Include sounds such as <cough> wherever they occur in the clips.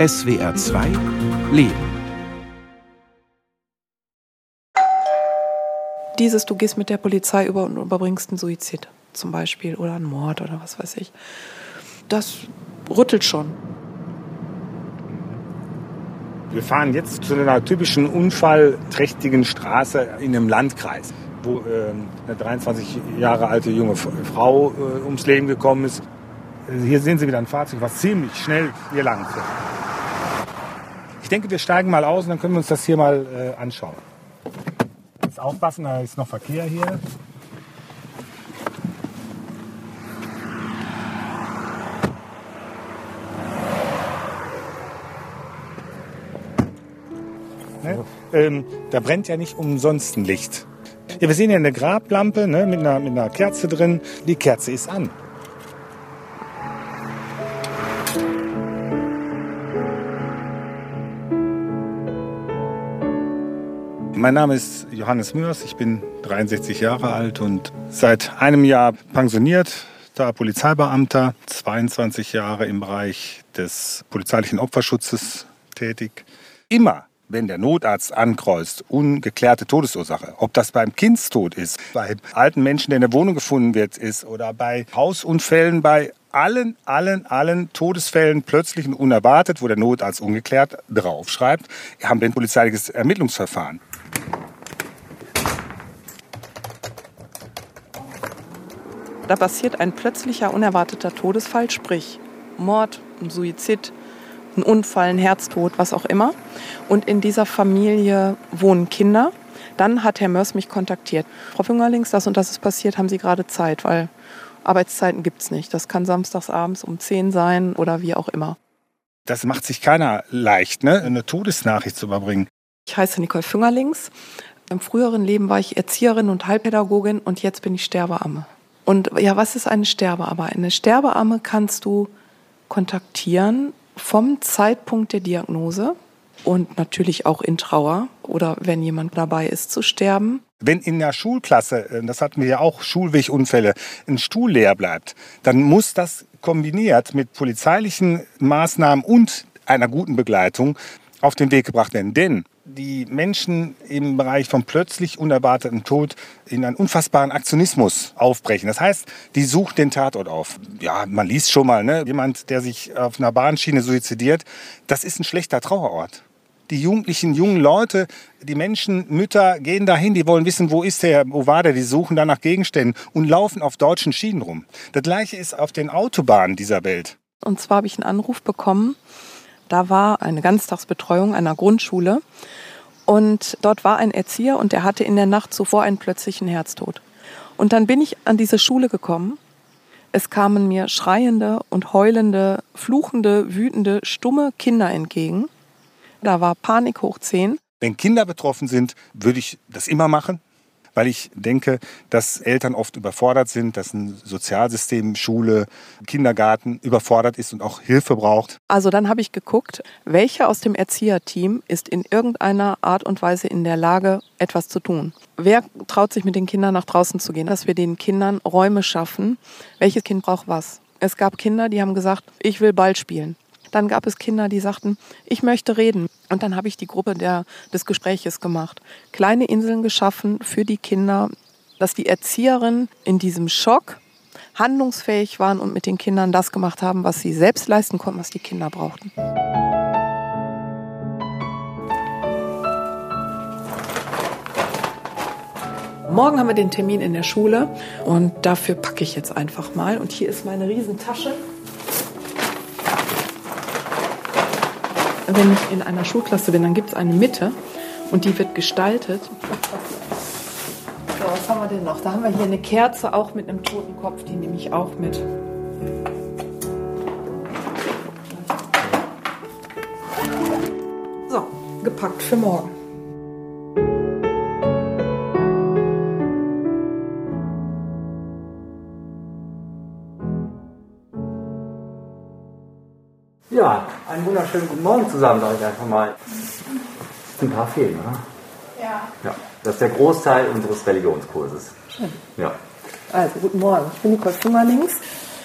SWR 2 Leben. Dieses, du gehst mit der Polizei über und überbringst einen Suizid zum Beispiel oder einen Mord oder was weiß ich. Das rüttelt schon. Wir fahren jetzt zu einer typischen unfallträchtigen Straße in einem Landkreis, wo äh, eine 23 Jahre alte junge Frau äh, ums Leben gekommen ist. Hier sehen Sie wieder ein Fahrzeug, was ziemlich schnell hier lang fährt. Ich denke, wir steigen mal aus und dann können wir uns das hier mal äh, anschauen. Jetzt aufpassen, da ist noch Verkehr hier. Ne? Ähm, da brennt ja nicht umsonst ein Licht. Ja, wir sehen hier eine Grablampe ne, mit, einer, mit einer Kerze drin. Die Kerze ist an. Mein Name ist Johannes Mürs, ich bin 63 Jahre alt und seit einem Jahr pensioniert, da Polizeibeamter, 22 Jahre im Bereich des polizeilichen Opferschutzes tätig. Immer wenn der Notarzt ankreuzt, ungeklärte Todesursache, ob das beim Kindstod ist, bei alten Menschen, der in der Wohnung gefunden wird, ist oder bei Hausunfällen, bei allen, allen, allen Todesfällen plötzlich und unerwartet, wo der Notarzt ungeklärt draufschreibt, haben wir ein polizeiliches Ermittlungsverfahren. Da passiert ein plötzlicher, unerwarteter Todesfall, sprich Mord, Suizid, ein Unfall, ein Herztod, was auch immer. Und in dieser Familie wohnen Kinder. Dann hat Herr Mörs mich kontaktiert. Frau Fingerlings, das und das ist passiert, haben Sie gerade Zeit, weil Arbeitszeiten gibt es nicht. Das kann samstags abends um 10 sein oder wie auch immer. Das macht sich keiner leicht, ne? eine Todesnachricht zu überbringen. Ich heiße Nicole Fingerlings. Im früheren Leben war ich Erzieherin und Heilpädagogin und jetzt bin ich Sterbeamme. Und ja, was ist eine Sterbeamme? Eine Sterbeamme kannst du kontaktieren vom Zeitpunkt der Diagnose und natürlich auch in Trauer oder wenn jemand dabei ist zu sterben. Wenn in der Schulklasse, äh, das hatten wir ja auch, Schulwegunfälle, ein Stuhl leer bleibt, dann muss das kombiniert mit polizeilichen Maßnahmen und einer guten Begleitung auf den Weg gebracht werden. Denn die Menschen im Bereich von plötzlich unerwartetem Tod in einen unfassbaren Aktionismus aufbrechen. Das heißt, die suchen den Tatort auf. Ja, man liest schon mal, ne? jemand, der sich auf einer Bahnschiene suizidiert, das ist ein schlechter Trauerort. Die jugendlichen, jungen Leute, die Menschen, Mütter gehen dahin, die wollen wissen, wo ist der, wo war der, die suchen da nach Gegenständen und laufen auf deutschen Schienen rum. Das gleiche ist auf den Autobahnen dieser Welt. Und zwar habe ich einen Anruf bekommen da war eine Ganztagsbetreuung einer Grundschule und dort war ein Erzieher und der hatte in der Nacht zuvor einen plötzlichen Herztod. Und dann bin ich an diese Schule gekommen. Es kamen mir schreiende und heulende, fluchende, wütende, stumme Kinder entgegen. Da war Panik hoch 10. Wenn Kinder betroffen sind, würde ich das immer machen weil ich denke, dass Eltern oft überfordert sind, dass ein Sozialsystem, Schule, Kindergarten überfordert ist und auch Hilfe braucht. Also dann habe ich geguckt, welcher aus dem Erzieherteam ist in irgendeiner Art und Weise in der Lage, etwas zu tun. Wer traut sich mit den Kindern nach draußen zu gehen, dass wir den Kindern Räume schaffen? Welches Kind braucht was? Es gab Kinder, die haben gesagt, ich will Ball spielen. Dann gab es Kinder, die sagten, ich möchte reden. Und dann habe ich die Gruppe der, des Gespräches gemacht. Kleine Inseln geschaffen für die Kinder, dass die Erzieherinnen in diesem Schock handlungsfähig waren und mit den Kindern das gemacht haben, was sie selbst leisten konnten, was die Kinder brauchten. Morgen haben wir den Termin in der Schule und dafür packe ich jetzt einfach mal. Und hier ist meine Riesentasche. Wenn ich in einer Schulklasse bin, dann gibt es eine Mitte und die wird gestaltet. So, was haben wir denn noch? Da haben wir hier eine Kerze, auch mit einem toten Kopf, die nehme ich auch mit. So, gepackt für morgen. Einen wunderschönen guten Morgen zusammen, sage ich einfach mal. Ein paar fehlen, oder? Ja. ja. Das ist der Großteil unseres Religionskurses. Schön. Ja. Also, guten Morgen. Ich bin Nicole Fingerlings.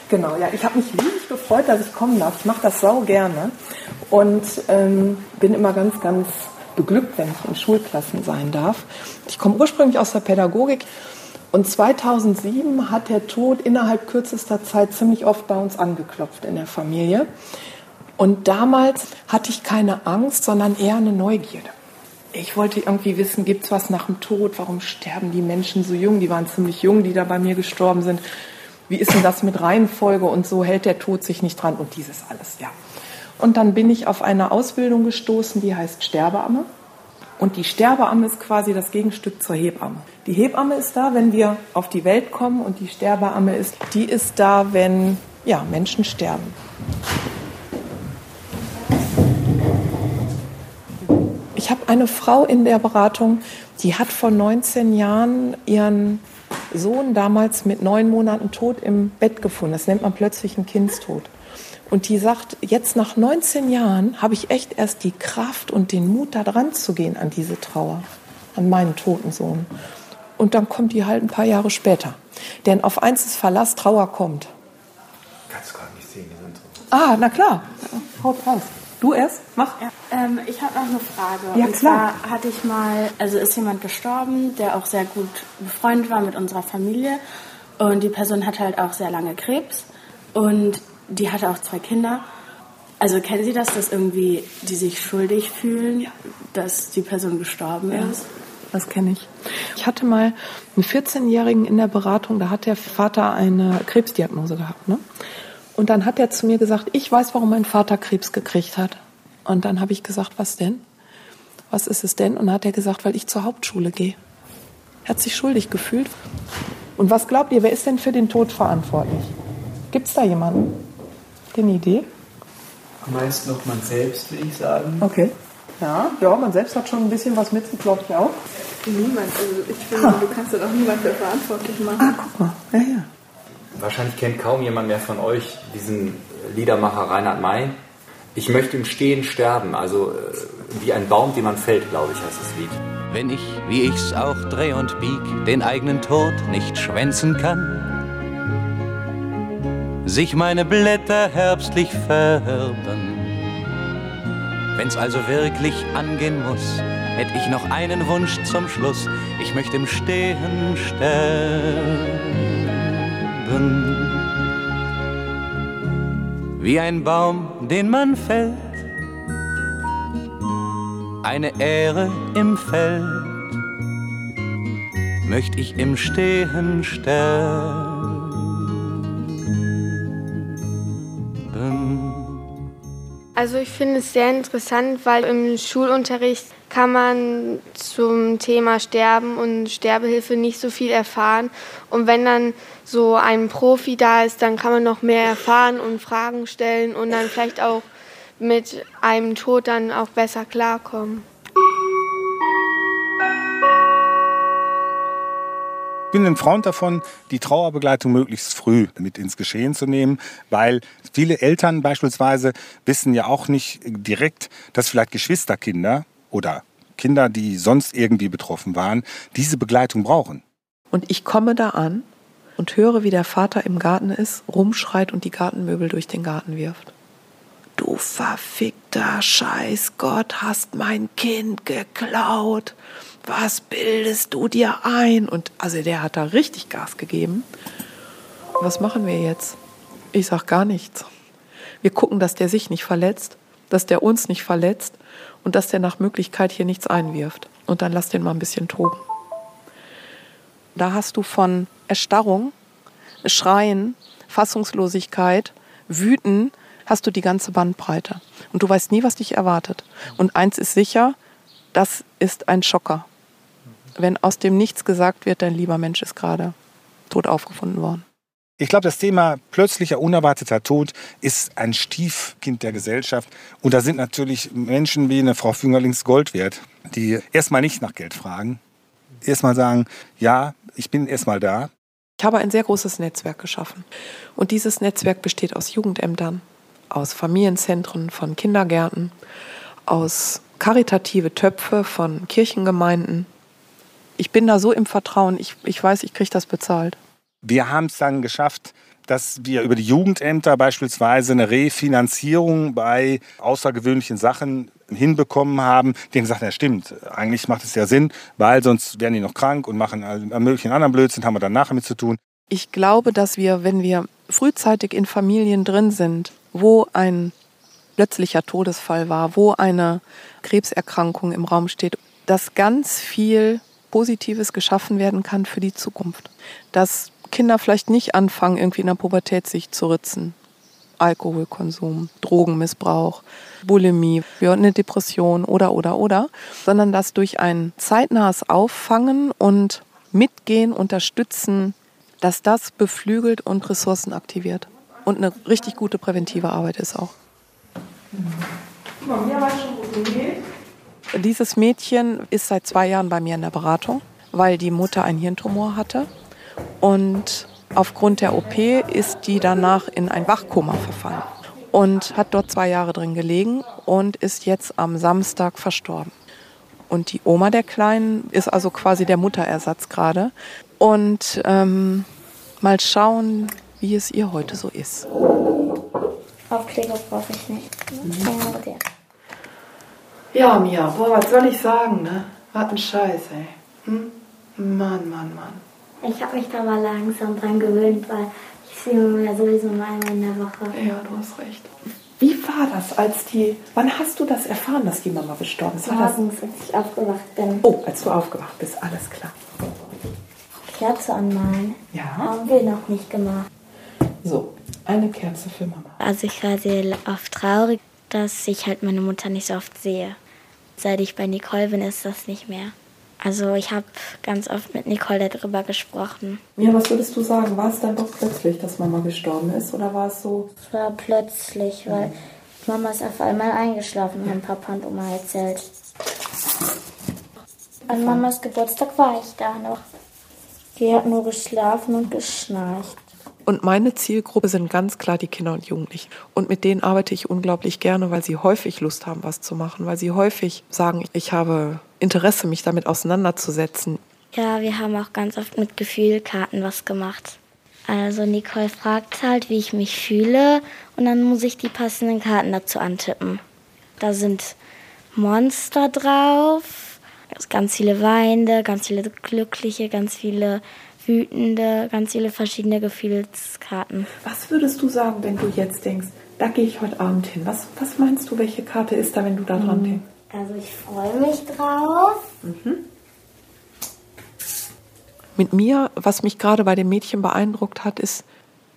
Genau, ja, ich habe mich riesig gefreut, dass ich kommen darf. Ich mache das sau gerne. und ähm, bin immer ganz, ganz beglückt, wenn ich in Schulklassen sein darf. Ich komme ursprünglich aus der Pädagogik und 2007 hat der Tod innerhalb kürzester Zeit ziemlich oft bei uns angeklopft in der Familie. Und damals hatte ich keine Angst, sondern eher eine Neugierde. Ich wollte irgendwie wissen, gibt es was nach dem Tod? Warum sterben die Menschen so jung? Die waren ziemlich jung, die da bei mir gestorben sind. Wie ist denn das mit Reihenfolge und so? Hält der Tod sich nicht dran? Und dieses alles, ja. Und dann bin ich auf eine Ausbildung gestoßen, die heißt Sterbeamme. Und die Sterbeamme ist quasi das Gegenstück zur Hebamme. Die Hebamme ist da, wenn wir auf die Welt kommen und die Sterbeamme ist, die ist da, wenn ja, Menschen sterben. Ich habe eine Frau in der Beratung, die hat vor 19 Jahren ihren Sohn damals mit neun Monaten tot im Bett gefunden. Das nennt man plötzlich einen Kindstod. Und die sagt, jetzt nach 19 Jahren habe ich echt erst die Kraft und den Mut, da dran zu gehen an diese Trauer, an meinen toten Sohn. Und dann kommt die halt ein paar Jahre später. Denn auf eins ist Verlass, Trauer kommt. Kannst du gerade nicht sehen. Ah, na klar. Haut raus. Du erst? Mach. Ja, ähm, ich habe noch eine Frage. Ja, und klar. zwar hatte ich mal, also ist jemand gestorben, der auch sehr gut befreundet war mit unserer Familie. Und die Person hatte halt auch sehr lange Krebs. Und die hatte auch zwei Kinder. Also kennen Sie das, dass irgendwie die sich schuldig fühlen, dass die Person gestorben Ja. ist? Das kenne ich. Ich hatte mal einen 14-Jährigen in der Beratung, da hat der Vater eine Krebsdiagnose gehabt. Ne? Und dann hat er zu mir gesagt, ich weiß, warum mein Vater Krebs gekriegt hat. Und dann habe ich gesagt, was denn? Was ist es denn? Und dann hat er gesagt, weil ich zur Hauptschule gehe. Er hat sich schuldig gefühlt. Und was glaubt ihr, wer ist denn für den Tod verantwortlich? Gibt es da jemanden? Habt ihr eine Idee? Am meisten noch man selbst, würde ich sagen. Okay. Ja, ja, man selbst hat schon ein bisschen was mit, glaube ich auch. Niemand. Also ich finde, du kannst ja doch niemand für verantwortlich machen. Ah, guck mal. Ja, ja. Wahrscheinlich kennt kaum jemand mehr von euch diesen Liedermacher Reinhard May. Ich möchte im Stehen sterben, also äh, wie ein Baum, den man fällt, glaube ich, heißt das Lied. Wenn ich, wie ich's auch dreh und bieg, den eigenen Tod nicht schwänzen kann, sich meine Blätter herbstlich färben. Wenn's also wirklich angehen muss, hätt ich noch einen Wunsch zum Schluss. Ich möchte im Stehen sterben. Wie ein Baum, den man fällt, eine Ähre im Feld, möcht ich im Stehen sterben. Also ich finde es sehr interessant, weil im Schulunterricht kann man zum Thema Sterben und Sterbehilfe nicht so viel erfahren. Und wenn dann so ein Profi da ist, dann kann man noch mehr erfahren und Fragen stellen und dann vielleicht auch mit einem Tod dann auch besser klarkommen. Ich bin ein Freund davon, die Trauerbegleitung möglichst früh mit ins Geschehen zu nehmen, weil viele Eltern beispielsweise wissen ja auch nicht direkt, dass vielleicht Geschwisterkinder oder Kinder, die sonst irgendwie betroffen waren, diese Begleitung brauchen. Und ich komme da an und höre, wie der Vater im Garten ist, rumschreit und die Gartenmöbel durch den Garten wirft. Du verfickter Scheißgott, hast mein Kind geklaut. Was bildest du dir ein? Und also der hat da richtig Gas gegeben. Was machen wir jetzt? Ich sag gar nichts. Wir gucken, dass der sich nicht verletzt, dass der uns nicht verletzt und dass der nach Möglichkeit hier nichts einwirft. Und dann lass den mal ein bisschen toben. Da hast du von Erstarrung, Schreien, Fassungslosigkeit, Wüten, hast du die ganze Bandbreite. Und du weißt nie, was dich erwartet. Und eins ist sicher, das ist ein Schocker. Wenn aus dem Nichts gesagt wird, dein lieber Mensch ist gerade tot aufgefunden worden. Ich glaube, das Thema plötzlicher, unerwarteter Tod ist ein Stiefkind der Gesellschaft. Und da sind natürlich Menschen wie eine Frau Füngerlings Gold wert, die erstmal nicht nach Geld fragen, erstmal sagen, ja, ich bin erstmal da. Ich habe ein sehr großes Netzwerk geschaffen. Und dieses Netzwerk besteht aus Jugendämtern, aus Familienzentren von Kindergärten, aus karitative Töpfe von Kirchengemeinden. Ich bin da so im Vertrauen, ich, ich weiß, ich kriege das bezahlt. Wir haben es dann geschafft, dass wir über die Jugendämter beispielsweise eine Refinanzierung bei außergewöhnlichen Sachen hinbekommen haben, denen gesagt, ja stimmt, eigentlich macht es ja Sinn, weil sonst werden die noch krank und machen all möglichen anderen Blödsinn, haben wir dann nachher mit zu tun. Ich glaube, dass wir, wenn wir frühzeitig in Familien drin sind, wo ein plötzlicher Todesfall war, wo eine Krebserkrankung im Raum steht, dass ganz viel Positives geschaffen werden kann für die Zukunft. Dass Kinder vielleicht nicht anfangen, irgendwie in der Pubertät sich zu ritzen. Alkoholkonsum, Drogenmissbrauch, Bulimie, eine Depression oder, oder, oder, sondern dass durch ein zeitnahes Auffangen und Mitgehen, Unterstützen, dass das beflügelt und Ressourcen aktiviert. Und eine richtig gute präventive Arbeit ist auch. Dieses Mädchen ist seit zwei Jahren bei mir in der Beratung, weil die Mutter einen Hirntumor hatte. Und aufgrund der OP ist die danach in ein Wachkoma verfallen und hat dort zwei Jahre drin gelegen und ist jetzt am Samstag verstorben. Und die Oma der Kleinen ist also quasi der Mutterersatz gerade. Und ähm, mal schauen, wie es ihr heute so ist. Aufkleber brauche ich nicht. Mhm. Ja, Mia, boah, was soll ich sagen, ne? Was ein Scheiß, ey. Hm? Mann, Mann, Mann. Ich habe mich da mal langsam dran gewöhnt, weil ich sehe mir ja sowieso nur einmal in der Woche. Ja, du hast recht. Wie war das, als die. Wann hast du das erfahren, dass die Mama gestorben ist? Morgens, als ich aufgewacht bin. Oh, als du aufgewacht bist, alles klar. Kerze anmalen. Ja. Haben wir noch nicht gemacht. So, eine Kerze für Mama. Also ich war sehr oft traurig, dass ich halt meine Mutter nicht so oft sehe. Seit ich bei Nicole bin, ist das nicht mehr. Also ich habe ganz oft mit Nicole darüber gesprochen. Ja, was würdest du sagen? War es dann doch plötzlich, dass Mama gestorben ist oder war es so? Es war plötzlich, weil Mama ist auf einmal eingeschlafen, haben Papa und Oma erzählt. An Mamas Geburtstag war ich da noch. Die hat nur geschlafen und geschnarcht. Und meine Zielgruppe sind ganz klar die Kinder und Jugendlichen. Und mit denen arbeite ich unglaublich gerne, weil sie häufig Lust haben, was zu machen, weil sie häufig sagen, ich habe Interesse, mich damit auseinanderzusetzen. Ja, wir haben auch ganz oft mit Gefühlkarten was gemacht. Also Nicole fragt halt, wie ich mich fühle und dann muss ich die passenden Karten dazu antippen. Da sind Monster drauf, ganz viele Weinende, ganz viele Glückliche, ganz viele wütende, ganz viele verschiedene Gefühlskarten. Was würdest du sagen, wenn du jetzt denkst, da gehe ich heute Abend hin? Was, was meinst du, welche Karte ist da, wenn du da dran denkst? Also ich freue mich drauf. Mhm. Mit mir, was mich gerade bei dem Mädchen beeindruckt hat, ist,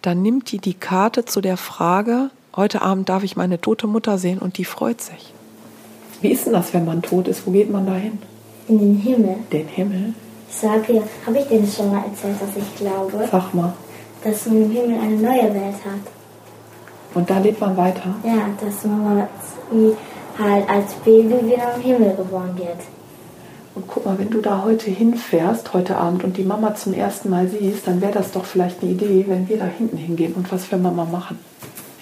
da nimmt die die Karte zu der Frage, heute Abend darf ich meine tote Mutter sehen und die freut sich. Wie ist denn das, wenn man tot ist? Wo geht man da hin? In den Himmel. Den Himmel? Ich sage ja, habe ich dir das schon mal erzählt, dass ich glaube, Sag mal. dass man im Himmel eine neue Welt hat. Und da lebt man weiter? Ja, dass man wie halt als Baby wieder im Himmel geboren wird. Und guck mal, wenn du da heute hinfährst, heute Abend, und die Mama zum ersten Mal siehst, dann wäre das doch vielleicht eine Idee, wenn wir da hinten hingehen und was für Mama machen.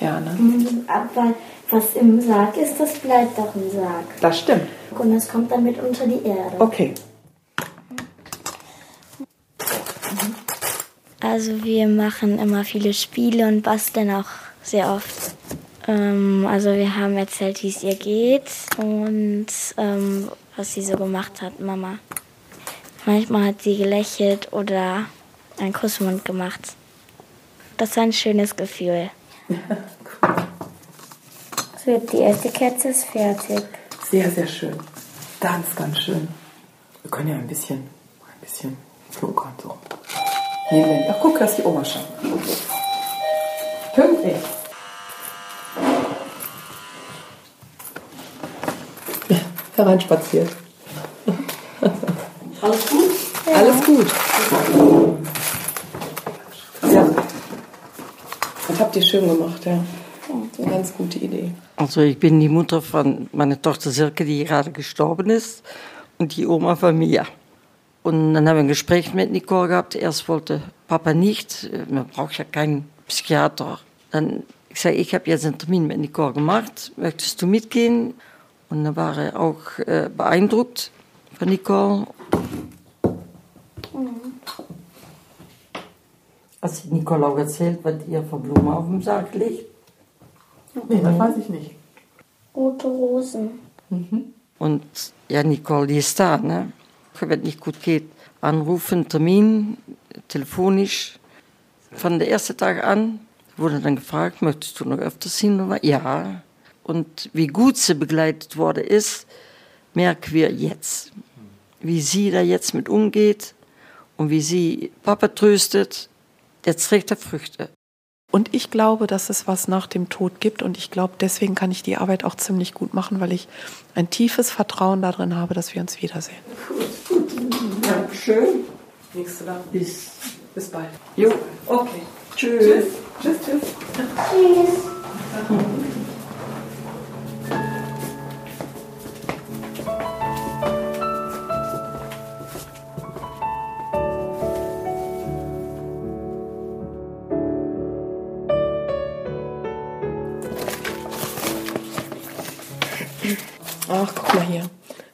Ja, ne? Aber was im Sarg ist, das bleibt doch im Sarg. Das stimmt. Und es kommt damit unter die Erde. Okay. Also wir machen immer viele Spiele und basteln auch sehr oft. Ähm, also wir haben erzählt, wie es ihr geht und ähm, was sie so gemacht hat, Mama. Manchmal hat sie gelächelt oder einen Kussmund gemacht. Das war ein schönes Gefühl. <laughs> So, die erste Kerze ist fertig. Sehr, sehr schön. Ganz, ganz schön. Wir können ja ein bisschen, ein bisschen flunkern so. Nehmen. Ach, guck, da ist die Oma schon. Pünktlich. Hereinspaziert. <laughs> Alles gut? Ja. Alles gut. Ja. Das habt ihr schön gemacht, ja. Eine ganz gute Idee. Also ich bin die Mutter von meiner Tochter Silke, die gerade gestorben ist, und die Oma von mir. Und dann haben wir ein Gespräch mit Nicole gehabt. Erst wollte Papa nicht, man braucht ja keinen Psychiater. Dann ich sage, ich habe jetzt einen Termin mit Nicole gemacht, möchtest du mitgehen? Und dann war er auch äh, beeindruckt von Nicole. Hast du Nicole auch erzählt, was ihr für Blumen auf dem Sarg liegt? Nee, das weiß ich nicht. Rote Rosen. Mhm. Und ja, Nicole, die ist da, ne? Wenn es nicht gut geht, anrufen, Termin, telefonisch. Von der ersten Tag an wurde dann gefragt, möchtest du noch öfters hin? Ja. Und wie gut sie begleitet worden ist, merken wir jetzt. Wie sie da jetzt mit umgeht und wie sie Papa tröstet, der trägt er Früchte. Und ich glaube, dass es was nach dem Tod gibt. Und ich glaube, deswegen kann ich die Arbeit auch ziemlich gut machen, weil ich ein tiefes Vertrauen darin habe, dass wir uns wiedersehen. Gut, gut. Dankeschön. Nächste Mal. Bis, bis bald. Jo, okay. Tschüss. Tschüss. Tschüss, tschüss. Tschüss. Ach, guck mal hier.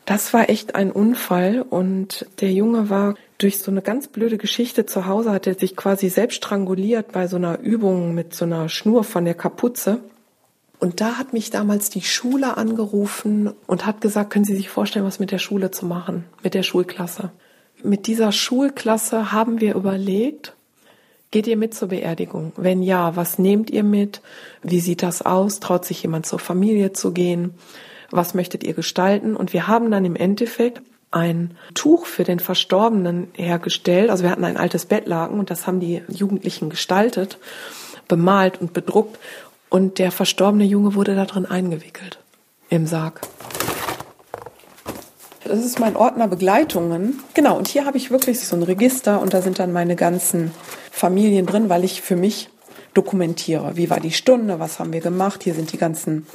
Das war echt ein Unfall und der Junge war durch so eine ganz blöde Geschichte zu Hause, hat er sich quasi selbst stranguliert bei so einer Übung mit so einer Schnur von der Kapuze. Und da hat mich damals die Schule angerufen und hat gesagt, können Sie sich vorstellen, was mit der Schule zu machen, mit der Schulklasse. Mit dieser Schulklasse haben wir überlegt, geht ihr mit zur Beerdigung? Wenn ja, was nehmt ihr mit? Wie sieht das aus? Traut sich jemand zur Familie zu gehen? Was möchtet ihr gestalten? Und wir haben dann im Endeffekt ein Tuch für den Verstorbenen hergestellt. Also wir hatten ein altes Bettlaken und das haben die Jugendlichen gestaltet, bemalt und bedruckt. Und der verstorbene Junge wurde da drin eingewickelt im Sarg. Das ist mein Ordner Begleitungen. Genau, und hier habe ich wirklich so ein Register und da sind dann meine ganzen Familien drin, weil ich für mich dokumentiere. Wie war die Stunde? Was haben wir gemacht? Hier sind die ganzen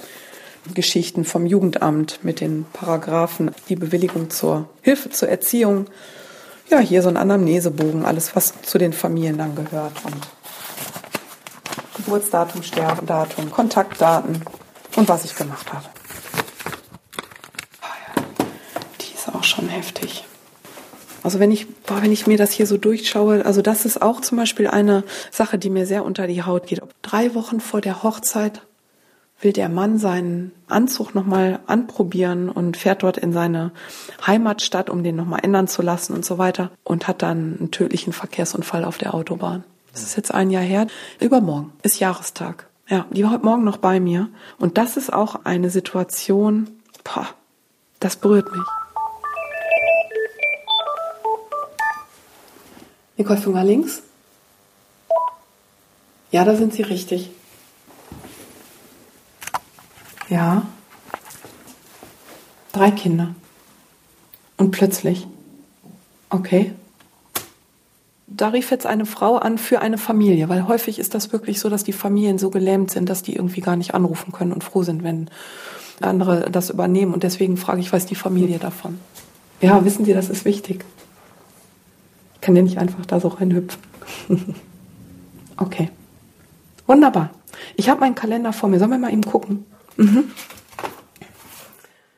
Geschichten vom Jugendamt mit den Paragraphen, die Bewilligung zur Hilfe zur Erziehung. Ja, hier so ein Anamnesebogen, alles, was zu den Familien dann gehört. Und Geburtsdatum, Sterbedatum, Kontaktdaten und was ich gemacht habe. Die ist auch schon heftig. Also wenn ich, boah, wenn ich mir das hier so durchschaue, also das ist auch zum Beispiel eine Sache, die mir sehr unter die Haut geht. Drei Wochen vor der Hochzeit will der Mann seinen Anzug nochmal anprobieren und fährt dort in seine Heimatstadt, um den nochmal ändern zu lassen und so weiter und hat dann einen tödlichen Verkehrsunfall auf der Autobahn. Das ist jetzt ein Jahr her. Übermorgen ist Jahrestag. Ja, die war heute Morgen noch bei mir. Und das ist auch eine Situation, boah, das berührt mich. Nicole Finger links? Ja, da sind Sie richtig. Ja. Drei Kinder. Und plötzlich. Okay. Da rief jetzt eine Frau an für eine Familie, weil häufig ist das wirklich so, dass die Familien so gelähmt sind, dass die irgendwie gar nicht anrufen können und froh sind, wenn andere das übernehmen. Und deswegen frage ich, weiß die Familie davon? Ja, wissen Sie, das ist wichtig. Ich kann ja nicht einfach da so reinhüpfen. <laughs> okay. Wunderbar. Ich habe meinen Kalender vor mir. Sollen wir mal eben gucken? Mhm.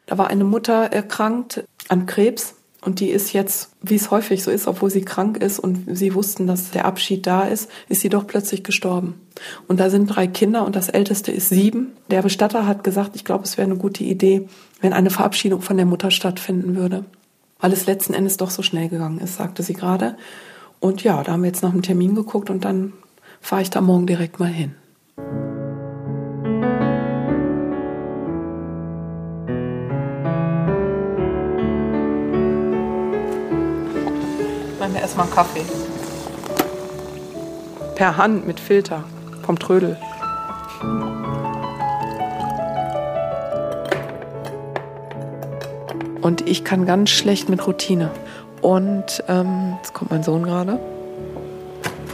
Da war eine Mutter erkrankt an Krebs und die ist jetzt, wie es häufig so ist, obwohl sie krank ist und sie wussten, dass der Abschied da ist, ist sie doch plötzlich gestorben. Und da sind drei Kinder und das älteste ist sieben. Der Bestatter hat gesagt, ich glaube, es wäre eine gute Idee, wenn eine Verabschiedung von der Mutter stattfinden würde. Weil es letzten Endes doch so schnell gegangen ist, sagte sie gerade. Und ja, da haben wir jetzt nach dem Termin geguckt und dann fahre ich da morgen direkt mal hin. Erstmal einen Kaffee. Per Hand mit Filter vom Trödel. Und ich kann ganz schlecht mit Routine. Und ähm, jetzt kommt mein Sohn gerade.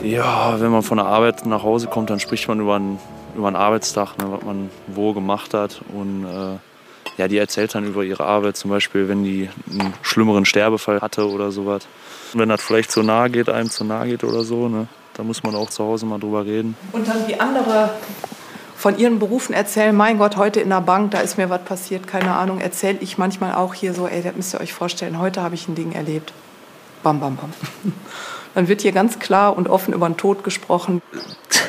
Ja, wenn man von der Arbeit nach Hause kommt, dann spricht man über einen, über einen Arbeitstag, ne, was man wo gemacht hat. Und äh, ja, die erzählt dann über ihre Arbeit, zum Beispiel, wenn die einen schlimmeren Sterbefall hatte oder sowas. Und wenn das vielleicht zu nahe geht, einem zu nahe geht oder so, ne, da muss man auch zu Hause mal drüber reden. Und dann wie andere von ihren Berufen erzählen, mein Gott, heute in der Bank, da ist mir was passiert, keine Ahnung, erzähle ich manchmal auch hier so, ey, das müsst ihr euch vorstellen, heute habe ich ein Ding erlebt. Bam, bam, bam. <laughs> Dann wird hier ganz klar und offen über den Tod gesprochen. <laughs>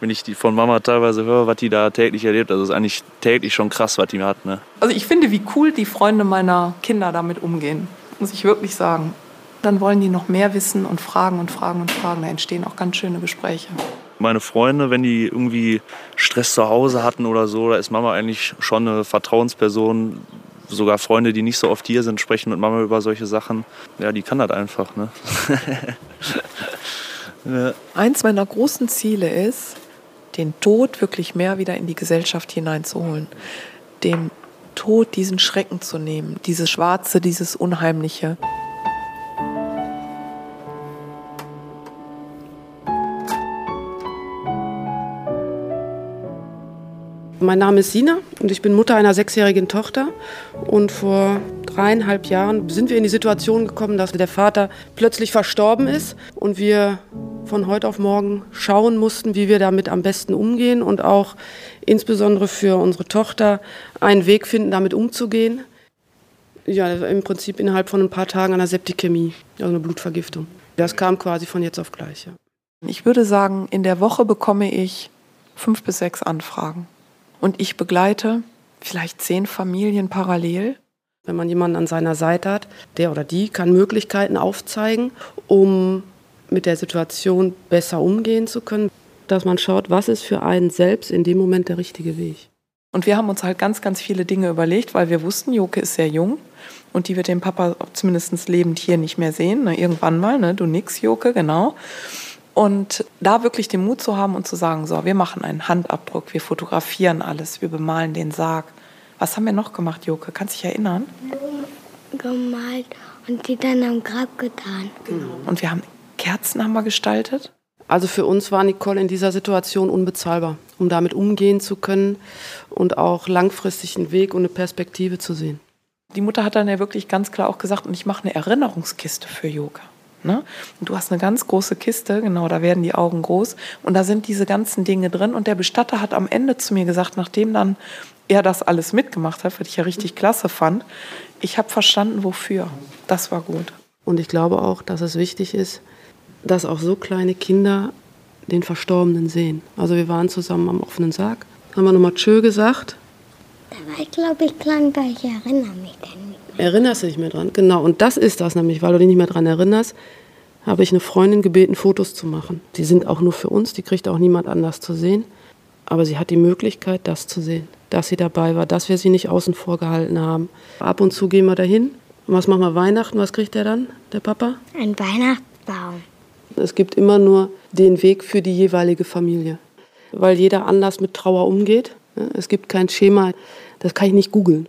Wenn ich die von Mama teilweise höre, was die da täglich erlebt, also ist eigentlich täglich schon krass, was die hat. Ne? Also ich finde, wie cool die Freunde meiner Kinder damit umgehen, muss ich wirklich sagen. Dann wollen die noch mehr wissen und fragen und fragen und fragen. Da entstehen auch ganz schöne Gespräche. Meine Freunde, wenn die irgendwie Stress zu Hause hatten oder so, da ist Mama eigentlich schon eine Vertrauensperson. Sogar Freunde, die nicht so oft hier sind, sprechen mit Mama über solche Sachen. Ja, die kann das einfach. Ne? <laughs> ja. Eins meiner großen Ziele ist, den Tod wirklich mehr wieder in die Gesellschaft hineinzuholen. Dem Tod diesen Schrecken zu nehmen, dieses Schwarze, dieses Unheimliche. Mein Name ist Sina und ich bin Mutter einer sechsjährigen Tochter. Und vor dreieinhalb Jahren sind wir in die Situation gekommen, dass der Vater plötzlich verstorben ist und wir von heute auf morgen schauen mussten, wie wir damit am besten umgehen und auch insbesondere für unsere Tochter einen Weg finden, damit umzugehen. Ja, im Prinzip innerhalb von ein paar Tagen einer Septikämie, also eine Blutvergiftung. Das kam quasi von jetzt auf gleich. Ja. Ich würde sagen, in der Woche bekomme ich fünf bis sechs Anfragen und ich begleite vielleicht zehn Familien parallel. Wenn man jemanden an seiner Seite hat, der oder die kann Möglichkeiten aufzeigen, um mit der Situation besser umgehen zu können, dass man schaut, was ist für einen selbst in dem Moment der richtige Weg. Und wir haben uns halt ganz, ganz viele Dinge überlegt, weil wir wussten, Joke ist sehr jung und die wird den Papa zumindest lebend hier nicht mehr sehen. Ne? Irgendwann mal, ne? du nix, Joke, genau. Und da wirklich den Mut zu haben und zu sagen, so, wir machen einen Handabdruck, wir fotografieren alles, wir bemalen den Sarg. Was haben wir noch gemacht, Joke? Kannst du dich erinnern? Gemalt und die dann am Grab getan. Genau. Und wir haben Kerzen haben wir gestaltet. Also für uns war Nicole in dieser Situation unbezahlbar, um damit umgehen zu können und auch langfristig einen Weg und eine Perspektive zu sehen. Die Mutter hat dann ja wirklich ganz klar auch gesagt, und ich mache eine Erinnerungskiste für Yoga. Ne? Und du hast eine ganz große Kiste, genau, da werden die Augen groß und da sind diese ganzen Dinge drin. Und der Bestatter hat am Ende zu mir gesagt, nachdem dann er das alles mitgemacht hat, was ich ja richtig klasse fand, ich habe verstanden, wofür. Das war gut. Und ich glaube auch, dass es wichtig ist, dass auch so kleine Kinder den Verstorbenen sehen. Also wir waren zusammen am offenen Sarg, haben wir nochmal Tschö gesagt. Da war ich, glaube ich, klein, weil ich erinnere mich dann nicht mehr. Erinnerst du dich mehr dran? Genau, und das ist das nämlich, weil du dich nicht mehr dran erinnerst, habe ich eine Freundin gebeten, Fotos zu machen. Die sind auch nur für uns, die kriegt auch niemand anders zu sehen. Aber sie hat die Möglichkeit, das zu sehen, dass sie dabei war, dass wir sie nicht außen vor gehalten haben. Ab und zu gehen wir dahin. Und was machen wir Weihnachten? Was kriegt der dann, der Papa? Ein Weihnachtsbaum. Es gibt immer nur den Weg für die jeweilige Familie, weil jeder anders mit Trauer umgeht. Es gibt kein Schema, das kann ich nicht googeln.